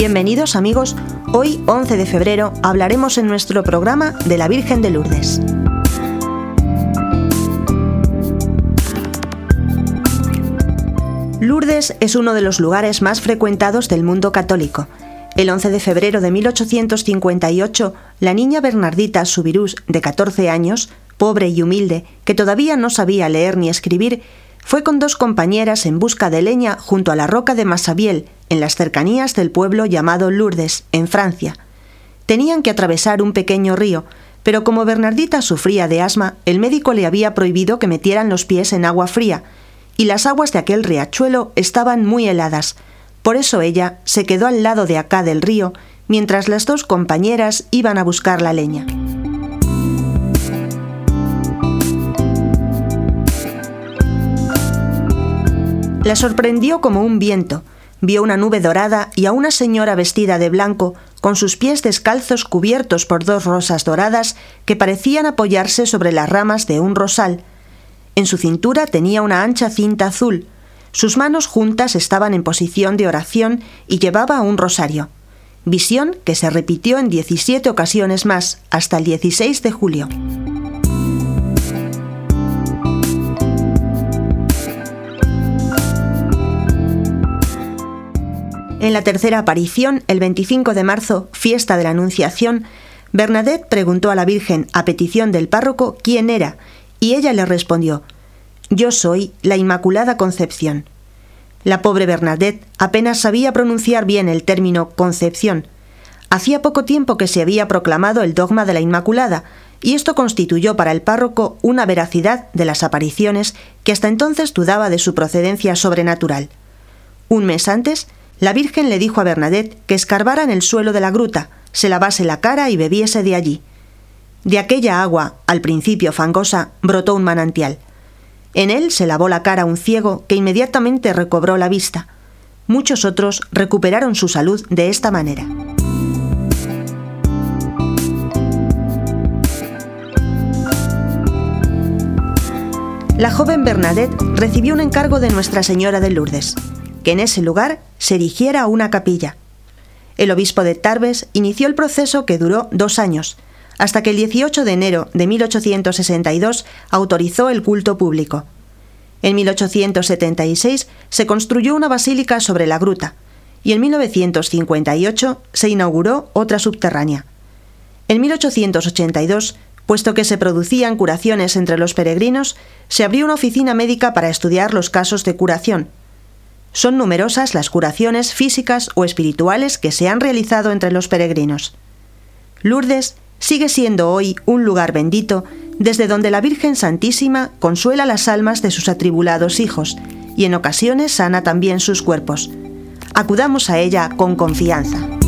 Bienvenidos amigos, hoy 11 de febrero hablaremos en nuestro programa de la Virgen de Lourdes. Lourdes es uno de los lugares más frecuentados del mundo católico. El 11 de febrero de 1858, la niña Bernardita Subirús, de 14 años, pobre y humilde, que todavía no sabía leer ni escribir, fue con dos compañeras en busca de leña junto a la roca de Massabiel, en las cercanías del pueblo llamado Lourdes, en Francia. Tenían que atravesar un pequeño río, pero como Bernardita sufría de asma, el médico le había prohibido que metieran los pies en agua fría, y las aguas de aquel riachuelo estaban muy heladas. Por eso ella se quedó al lado de acá del río, mientras las dos compañeras iban a buscar la leña. La sorprendió como un viento. Vio una nube dorada y a una señora vestida de blanco, con sus pies descalzos cubiertos por dos rosas doradas que parecían apoyarse sobre las ramas de un rosal. En su cintura tenía una ancha cinta azul. Sus manos juntas estaban en posición de oración y llevaba un rosario. Visión que se repitió en 17 ocasiones más, hasta el 16 de julio. En la tercera aparición, el 25 de marzo, fiesta de la Anunciación, Bernadette preguntó a la Virgen, a petición del párroco, quién era y ella le respondió, Yo soy la Inmaculada Concepción. La pobre Bernadette apenas sabía pronunciar bien el término Concepción. Hacía poco tiempo que se había proclamado el dogma de la Inmaculada, y esto constituyó para el párroco una veracidad de las apariciones que hasta entonces dudaba de su procedencia sobrenatural. Un mes antes, la Virgen le dijo a Bernadette que escarbara en el suelo de la gruta, se lavase la cara y bebiese de allí. De aquella agua, al principio fangosa, brotó un manantial. En él se lavó la cara un ciego que inmediatamente recobró la vista. Muchos otros recuperaron su salud de esta manera. La joven Bernadette recibió un encargo de Nuestra Señora de Lourdes, que en ese lugar se erigiera una capilla. El obispo de Tarbes inició el proceso que duró dos años, hasta que el 18 de enero de 1862 autorizó el culto público. En 1876 se construyó una basílica sobre la gruta y en 1958 se inauguró otra subterránea. En 1882, puesto que se producían curaciones entre los peregrinos, se abrió una oficina médica para estudiar los casos de curación. Son numerosas las curaciones físicas o espirituales que se han realizado entre los peregrinos. Lourdes sigue siendo hoy un lugar bendito desde donde la Virgen Santísima consuela las almas de sus atribulados hijos y en ocasiones sana también sus cuerpos. Acudamos a ella con confianza.